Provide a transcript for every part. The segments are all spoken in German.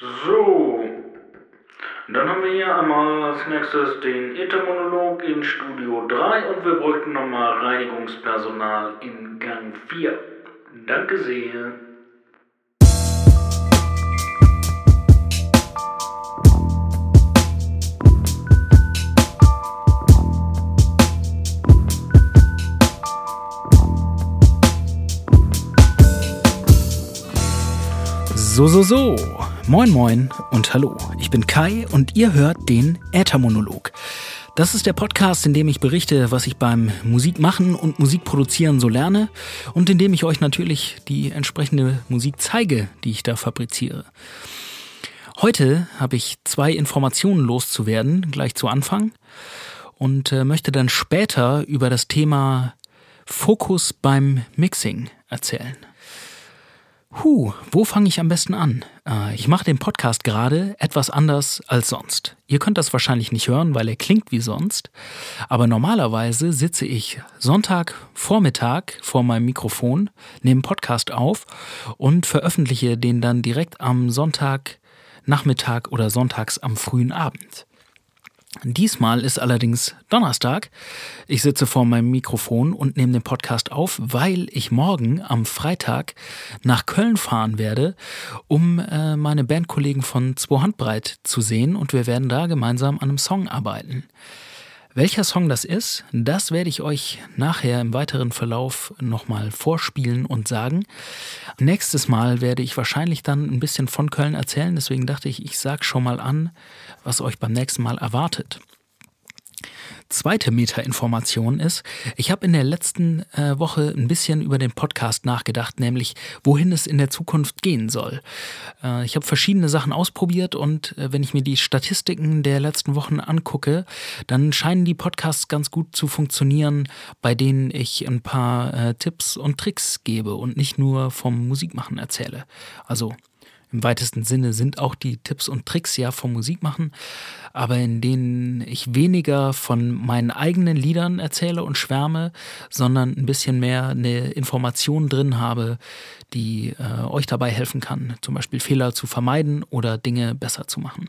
So. Dann haben wir hier einmal als nächstes den Ethermonolog in Studio 3 und wir bräuchten nochmal Reinigungspersonal in Gang 4. Danke sehr. So, so, so. Moin, moin und hallo. Ich bin Kai und ihr hört den Äthermonolog. Das ist der Podcast, in dem ich berichte, was ich beim Musikmachen und Musikproduzieren so lerne und in dem ich euch natürlich die entsprechende Musik zeige, die ich da fabriziere. Heute habe ich zwei Informationen loszuwerden, gleich zu Anfang, und äh, möchte dann später über das Thema Fokus beim Mixing erzählen. Huh, wo fange ich am besten an? Äh, ich mache den Podcast gerade etwas anders als sonst. Ihr könnt das wahrscheinlich nicht hören, weil er klingt wie sonst. Aber normalerweise sitze ich Sonntag Vormittag vor meinem Mikrofon, nehme Podcast auf und veröffentliche den dann direkt am Sonntag Nachmittag oder sonntags am frühen Abend. Diesmal ist allerdings Donnerstag. Ich sitze vor meinem Mikrofon und nehme den Podcast auf, weil ich morgen am Freitag nach Köln fahren werde, um äh, meine Bandkollegen von Zwei Handbreit zu sehen und wir werden da gemeinsam an einem Song arbeiten. Welcher Song das ist, das werde ich euch nachher im weiteren Verlauf nochmal vorspielen und sagen. Nächstes Mal werde ich wahrscheinlich dann ein bisschen von Köln erzählen, deswegen dachte ich, ich sage schon mal an, was euch beim nächsten Mal erwartet zweite Meta-Information ist, ich habe in der letzten äh, Woche ein bisschen über den Podcast nachgedacht, nämlich wohin es in der Zukunft gehen soll. Äh, ich habe verschiedene Sachen ausprobiert und äh, wenn ich mir die Statistiken der letzten Wochen angucke, dann scheinen die Podcasts ganz gut zu funktionieren, bei denen ich ein paar äh, Tipps und Tricks gebe und nicht nur vom Musikmachen erzähle. Also im weitesten Sinne sind auch die Tipps und Tricks ja vom Musikmachen, aber in denen ich weniger von meinen eigenen Liedern erzähle und schwärme, sondern ein bisschen mehr eine Information drin habe, die äh, euch dabei helfen kann, zum Beispiel Fehler zu vermeiden oder Dinge besser zu machen.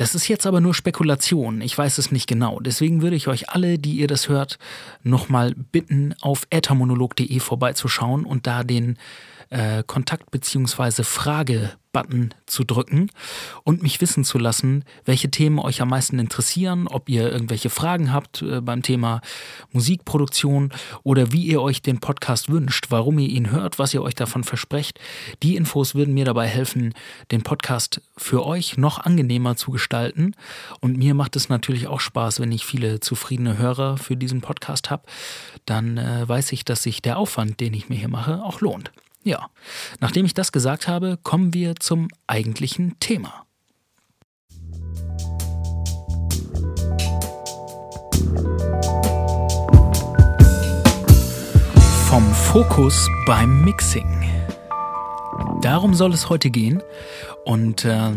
Das ist jetzt aber nur Spekulation, ich weiß es nicht genau. Deswegen würde ich euch alle, die ihr das hört, nochmal bitten, auf äthermonolog.de vorbeizuschauen und da den äh, Kontakt- bzw. Frage-Button zu drücken und mich wissen zu lassen, welche Themen euch am meisten interessieren, ob ihr irgendwelche Fragen habt äh, beim Thema Musikproduktion oder wie ihr euch den Podcast wünscht, warum ihr ihn hört, was ihr euch davon versprecht. Die Infos würden mir dabei helfen, den Podcast für euch noch angenehmer zu gestalten. Und mir macht es natürlich auch Spaß, wenn ich viele zufriedene Hörer für diesen Podcast habe. Dann äh, weiß ich, dass sich der Aufwand, den ich mir hier mache, auch lohnt. Ja, nachdem ich das gesagt habe, kommen wir zum eigentlichen Thema. Vom Fokus beim Mixing. Darum soll es heute gehen. Und äh,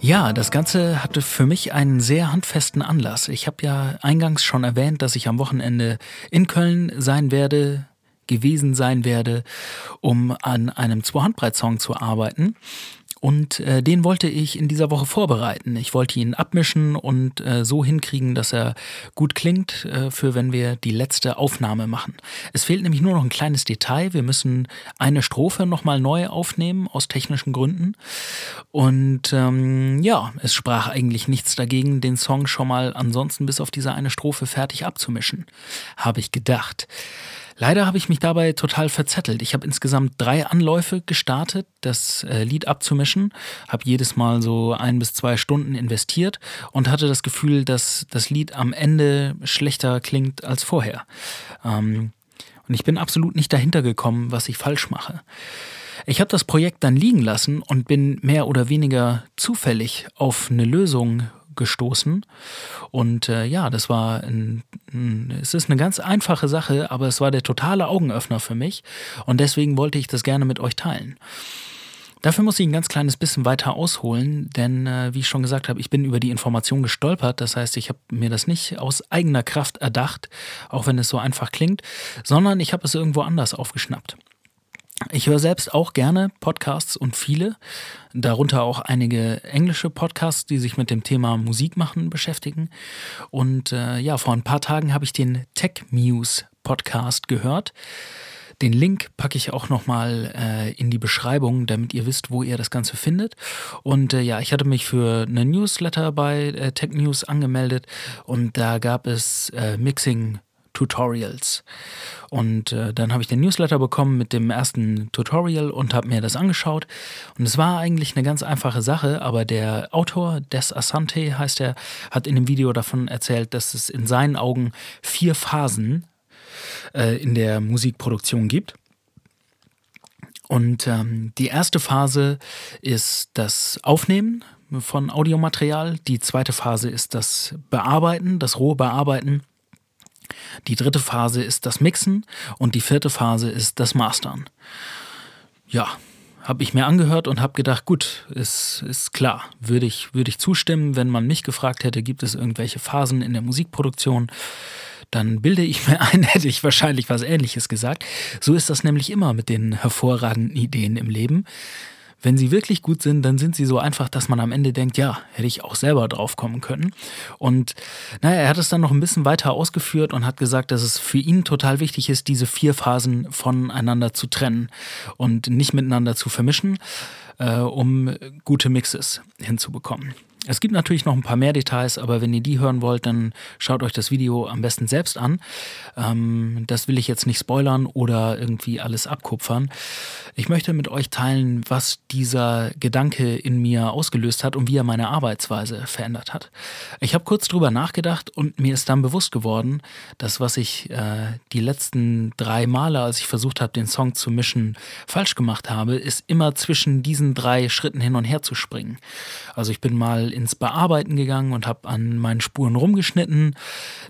ja, das Ganze hatte für mich einen sehr handfesten Anlass. Ich habe ja eingangs schon erwähnt, dass ich am Wochenende in Köln sein werde, gewesen sein werde, um an einem Zwei-Handbreit-Song zu arbeiten. Und äh, den wollte ich in dieser Woche vorbereiten. Ich wollte ihn abmischen und äh, so hinkriegen, dass er gut klingt, äh, für wenn wir die letzte Aufnahme machen. Es fehlt nämlich nur noch ein kleines Detail. Wir müssen eine Strophe nochmal neu aufnehmen, aus technischen Gründen. Und ähm, ja, es sprach eigentlich nichts dagegen, den Song schon mal ansonsten bis auf diese eine Strophe fertig abzumischen, habe ich gedacht. Leider habe ich mich dabei total verzettelt. Ich habe insgesamt drei Anläufe gestartet, das äh, Lied abzumischen, habe jedes Mal so ein bis zwei Stunden investiert und hatte das Gefühl, dass das Lied am Ende schlechter klingt als vorher. Ähm, und ich bin absolut nicht dahinter gekommen, was ich falsch mache. Ich habe das Projekt dann liegen lassen und bin mehr oder weniger zufällig auf eine Lösung gestoßen. Und äh, ja, das war ein, ein, es ist eine ganz einfache Sache, aber es war der totale Augenöffner für mich. Und deswegen wollte ich das gerne mit euch teilen. Dafür muss ich ein ganz kleines bisschen weiter ausholen, denn äh, wie ich schon gesagt habe, ich bin über die Information gestolpert. Das heißt, ich habe mir das nicht aus eigener Kraft erdacht, auch wenn es so einfach klingt, sondern ich habe es irgendwo anders aufgeschnappt. Ich höre selbst auch gerne Podcasts und viele, darunter auch einige englische Podcasts, die sich mit dem Thema Musik machen beschäftigen. Und äh, ja, vor ein paar Tagen habe ich den Tech Muse Podcast gehört. Den Link packe ich auch nochmal äh, in die Beschreibung, damit ihr wisst, wo ihr das Ganze findet. Und äh, ja, ich hatte mich für eine Newsletter bei äh, Tech News angemeldet und da gab es äh, Mixing Tutorials. Und äh, dann habe ich den Newsletter bekommen mit dem ersten Tutorial und habe mir das angeschaut. Und es war eigentlich eine ganz einfache Sache, aber der Autor, Des Asante heißt er, hat in dem Video davon erzählt, dass es in seinen Augen vier Phasen äh, in der Musikproduktion gibt. Und ähm, die erste Phase ist das Aufnehmen von Audiomaterial. Die zweite Phase ist das Bearbeiten, das rohe Bearbeiten. Die dritte Phase ist das Mixen und die vierte Phase ist das Mastern. Ja, habe ich mir angehört und habe gedacht, gut, ist, ist klar, würde ich, würde ich zustimmen, wenn man mich gefragt hätte, gibt es irgendwelche Phasen in der Musikproduktion, dann bilde ich mir ein, hätte ich wahrscheinlich was Ähnliches gesagt. So ist das nämlich immer mit den hervorragenden Ideen im Leben. Wenn sie wirklich gut sind, dann sind sie so einfach, dass man am Ende denkt, ja, hätte ich auch selber drauf kommen können. Und naja, er hat es dann noch ein bisschen weiter ausgeführt und hat gesagt, dass es für ihn total wichtig ist, diese vier Phasen voneinander zu trennen und nicht miteinander zu vermischen, äh, um gute Mixes hinzubekommen. Es gibt natürlich noch ein paar mehr Details, aber wenn ihr die hören wollt, dann schaut euch das Video am besten selbst an. Ähm, das will ich jetzt nicht spoilern oder irgendwie alles abkupfern. Ich möchte mit euch teilen, was dieser Gedanke in mir ausgelöst hat und wie er meine Arbeitsweise verändert hat. Ich habe kurz drüber nachgedacht und mir ist dann bewusst geworden, dass was ich äh, die letzten drei Male, als ich versucht habe, den Song zu mischen, falsch gemacht habe, ist immer zwischen diesen drei Schritten hin und her zu springen. Also ich bin mal ins Bearbeiten gegangen und habe an meinen Spuren rumgeschnitten.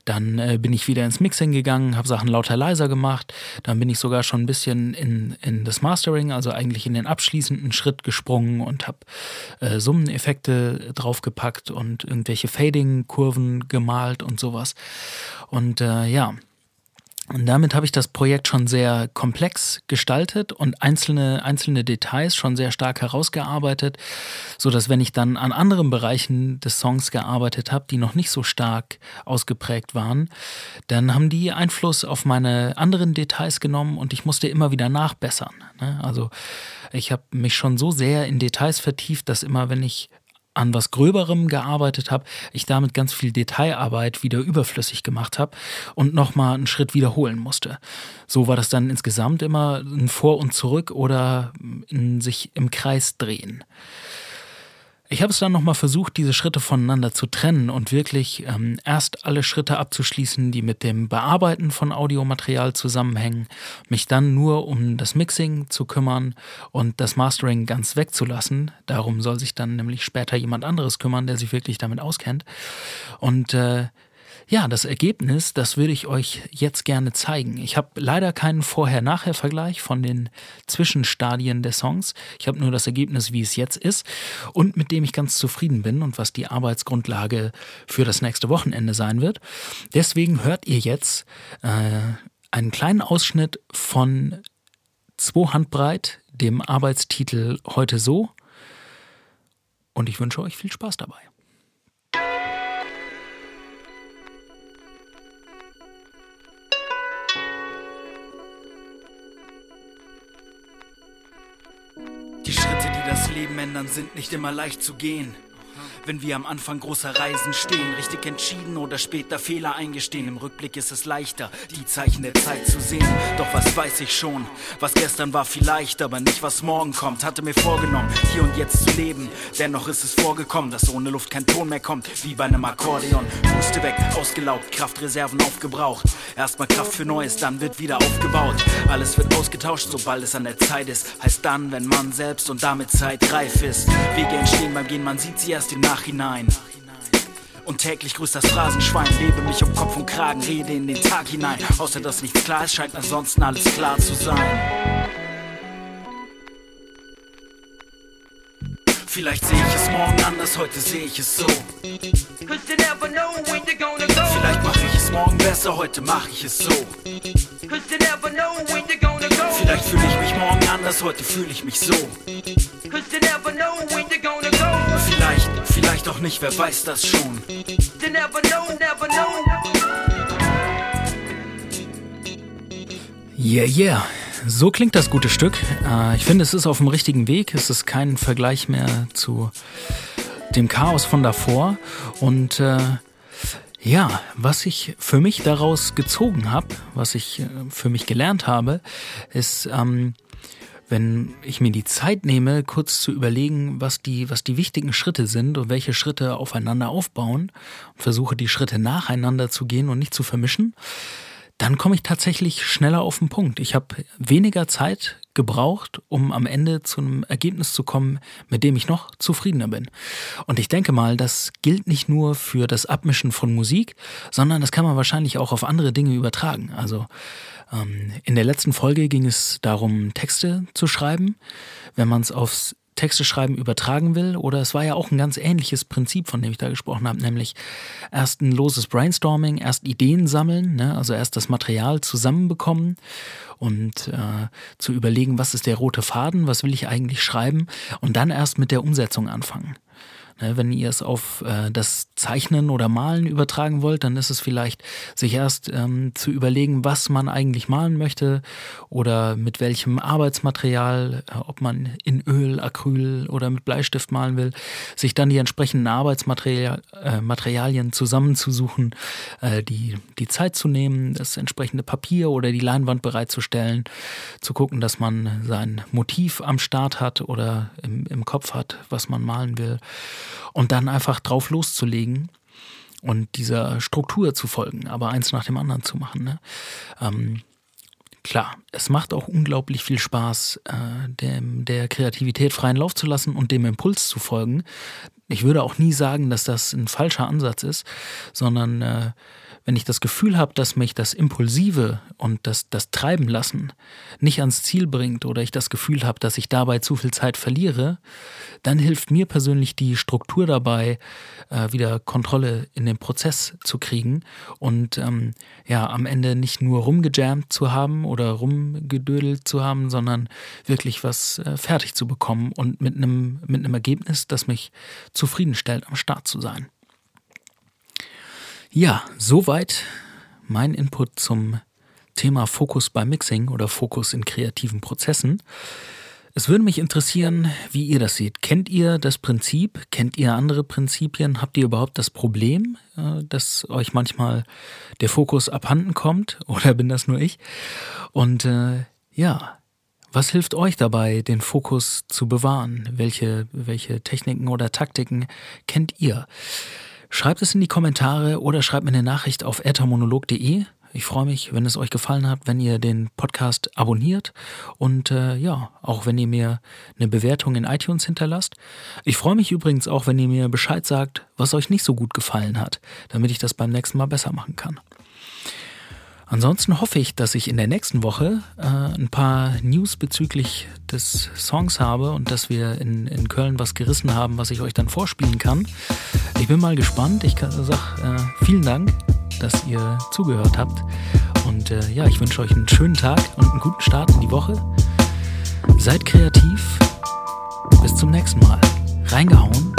Dann äh, bin ich wieder ins Mixing gegangen, habe Sachen lauter leiser gemacht. Dann bin ich sogar schon ein bisschen in, in das Mastering, also eigentlich in den abschließenden Schritt gesprungen und habe äh, Summeneffekte draufgepackt und irgendwelche Fading-Kurven gemalt und sowas. Und äh, ja, und damit habe ich das Projekt schon sehr komplex gestaltet und einzelne, einzelne Details schon sehr stark herausgearbeitet, so dass wenn ich dann an anderen Bereichen des Songs gearbeitet habe, die noch nicht so stark ausgeprägt waren, dann haben die Einfluss auf meine anderen Details genommen und ich musste immer wieder nachbessern. Ne? Also ich habe mich schon so sehr in Details vertieft, dass immer wenn ich an was Gröberem gearbeitet habe, ich damit ganz viel Detailarbeit wieder überflüssig gemacht habe und nochmal einen Schritt wiederholen musste. So war das dann insgesamt immer ein Vor und Zurück oder sich im Kreis drehen. Ich habe es dann nochmal versucht, diese Schritte voneinander zu trennen und wirklich ähm, erst alle Schritte abzuschließen, die mit dem Bearbeiten von Audiomaterial zusammenhängen, mich dann nur um das Mixing zu kümmern und das Mastering ganz wegzulassen. Darum soll sich dann nämlich später jemand anderes kümmern, der sich wirklich damit auskennt. Und äh, ja, das Ergebnis, das würde ich euch jetzt gerne zeigen. Ich habe leider keinen Vorher-Nachher-Vergleich von den Zwischenstadien der Songs. Ich habe nur das Ergebnis, wie es jetzt ist und mit dem ich ganz zufrieden bin und was die Arbeitsgrundlage für das nächste Wochenende sein wird. Deswegen hört ihr jetzt äh, einen kleinen Ausschnitt von Zwei Handbreit, dem Arbeitstitel Heute so. Und ich wünsche euch viel Spaß dabei. Leben ändern sind nicht immer leicht zu gehen. Wenn wir am Anfang großer Reisen stehen, richtig entschieden oder später Fehler eingestehen. Im Rückblick ist es leichter, die Zeichen der Zeit zu sehen. Doch was weiß ich schon? Was gestern war vielleicht, aber nicht was morgen kommt. Hatte mir vorgenommen, hier und jetzt zu leben. Dennoch ist es vorgekommen, dass ohne Luft kein Ton mehr kommt, wie bei einem Akkordeon. Puste weg, ausgelaugt, Kraftreserven aufgebraucht. Erstmal Kraft für Neues, dann wird wieder aufgebaut. Alles wird ausgetauscht, sobald es an der Zeit ist. Heißt dann, wenn man selbst und damit Zeit reif ist. Wege entstehen beim Gehen, man sieht sie erst im Nachhinein. Und täglich grüßt das Phrasenschwein, lebe mich um Kopf und Kragen, rede in den Tag hinein. Außer dass nichts klar ist, scheint ansonsten alles klar zu sein. Vielleicht sehe ich es morgen anders, heute sehe ich es so. Vielleicht mache ich es morgen besser, heute mache ich es so. Vielleicht fühle ich mich morgen anders, heute fühle ich mich so. Vielleicht, vielleicht auch nicht, wer weiß das schon. Yeah, yeah. So klingt das gute Stück. Äh, ich finde, es ist auf dem richtigen Weg. Es ist kein Vergleich mehr zu dem Chaos von davor. Und äh, ja, was ich für mich daraus gezogen habe, was ich äh, für mich gelernt habe, ist, ähm, wenn ich mir die Zeit nehme, kurz zu überlegen, was die, was die wichtigen Schritte sind und welche Schritte aufeinander aufbauen und versuche die Schritte nacheinander zu gehen und nicht zu vermischen, dann komme ich tatsächlich schneller auf den Punkt. Ich habe weniger Zeit gebraucht, um am Ende zu einem Ergebnis zu kommen, mit dem ich noch zufriedener bin. Und ich denke mal, das gilt nicht nur für das Abmischen von Musik, sondern das kann man wahrscheinlich auch auf andere Dinge übertragen. Also ähm, in der letzten Folge ging es darum, Texte zu schreiben. Wenn man es aufs Texte schreiben übertragen will. Oder es war ja auch ein ganz ähnliches Prinzip, von dem ich da gesprochen habe, nämlich erst ein loses Brainstorming, erst Ideen sammeln, ne? also erst das Material zusammenbekommen und äh, zu überlegen, was ist der rote Faden, was will ich eigentlich schreiben und dann erst mit der Umsetzung anfangen. Ne, wenn ihr es auf äh, das Zeichnen oder Malen übertragen wollt, dann ist es vielleicht, sich erst ähm, zu überlegen, was man eigentlich malen möchte oder mit welchem Arbeitsmaterial, äh, ob man in Öl, Acryl oder mit Bleistift malen will, sich dann die entsprechenden Arbeitsmaterialien äh, zusammenzusuchen, die, die Zeit zu nehmen, das entsprechende Papier oder die Leinwand bereitzustellen, zu gucken, dass man sein Motiv am Start hat oder im, im Kopf hat, was man malen will und dann einfach drauf loszulegen und dieser Struktur zu folgen, aber eins nach dem anderen zu machen. Ne? Ähm, klar, es macht auch unglaublich viel Spaß, äh, dem, der Kreativität freien Lauf zu lassen und dem Impuls zu folgen. Ich würde auch nie sagen, dass das ein falscher Ansatz ist, sondern äh, wenn ich das Gefühl habe, dass mich das Impulsive und das, das Treiben lassen nicht ans Ziel bringt oder ich das Gefühl habe, dass ich dabei zu viel Zeit verliere, dann hilft mir persönlich die Struktur dabei, äh, wieder Kontrolle in den Prozess zu kriegen und ähm, ja, am Ende nicht nur rumgejammt zu haben oder rumgedödelt zu haben, sondern wirklich was äh, fertig zu bekommen und mit einem mit einem Ergebnis, das mich zufriedenstellt, am Start zu sein. Ja, soweit mein Input zum Thema Fokus beim Mixing oder Fokus in kreativen Prozessen. Es würde mich interessieren, wie ihr das seht. Kennt ihr das Prinzip? Kennt ihr andere Prinzipien? Habt ihr überhaupt das Problem, äh, dass euch manchmal der Fokus abhanden kommt? Oder bin das nur ich? Und äh, ja, was hilft euch dabei, den Fokus zu bewahren? Welche, welche Techniken oder Taktiken kennt ihr? Schreibt es in die Kommentare oder schreibt mir eine Nachricht auf ethermonolog.de. Ich freue mich, wenn es euch gefallen hat, wenn ihr den Podcast abonniert und äh, ja, auch wenn ihr mir eine Bewertung in iTunes hinterlasst. Ich freue mich übrigens auch, wenn ihr mir Bescheid sagt, was euch nicht so gut gefallen hat, damit ich das beim nächsten Mal besser machen kann. Ansonsten hoffe ich, dass ich in der nächsten Woche äh, ein paar News bezüglich des Songs habe und dass wir in, in Köln was gerissen haben, was ich euch dann vorspielen kann. Ich bin mal gespannt. Ich sage äh, vielen Dank, dass ihr zugehört habt. Und äh, ja, ich wünsche euch einen schönen Tag und einen guten Start in die Woche. Seid kreativ. Bis zum nächsten Mal. Reingehauen